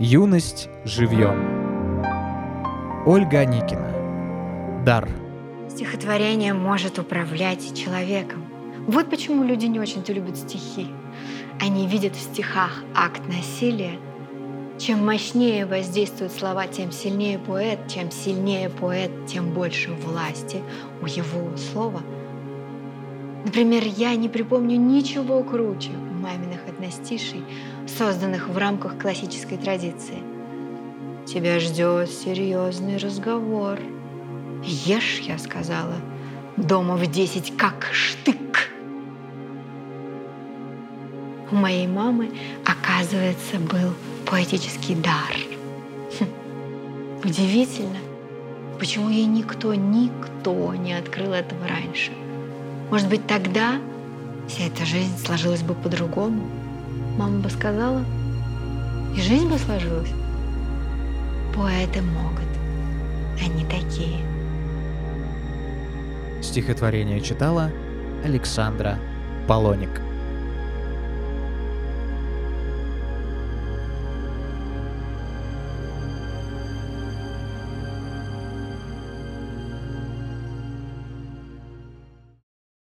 Юность живьем. Ольга Никина. Дар. Стихотворение может управлять человеком. Вот почему люди не очень-то любят стихи. Они видят в стихах акт насилия. Чем мощнее воздействуют слова, тем сильнее поэт. Чем сильнее поэт, тем больше власти у его слова. Например, я не припомню ничего круче маминых одностишей, созданных в рамках классической традиции. Тебя ждет серьезный разговор. Ешь, я сказала, дома в десять как штык. У моей мамы, оказывается, был поэтический дар. Хм. Удивительно, почему ей никто, никто не открыл этого раньше. Может быть, тогда вся эта жизнь сложилась бы по-другому. Мама бы сказала, и жизнь бы сложилась. Поэты могут, они такие. Стихотворение читала Александра Полоник.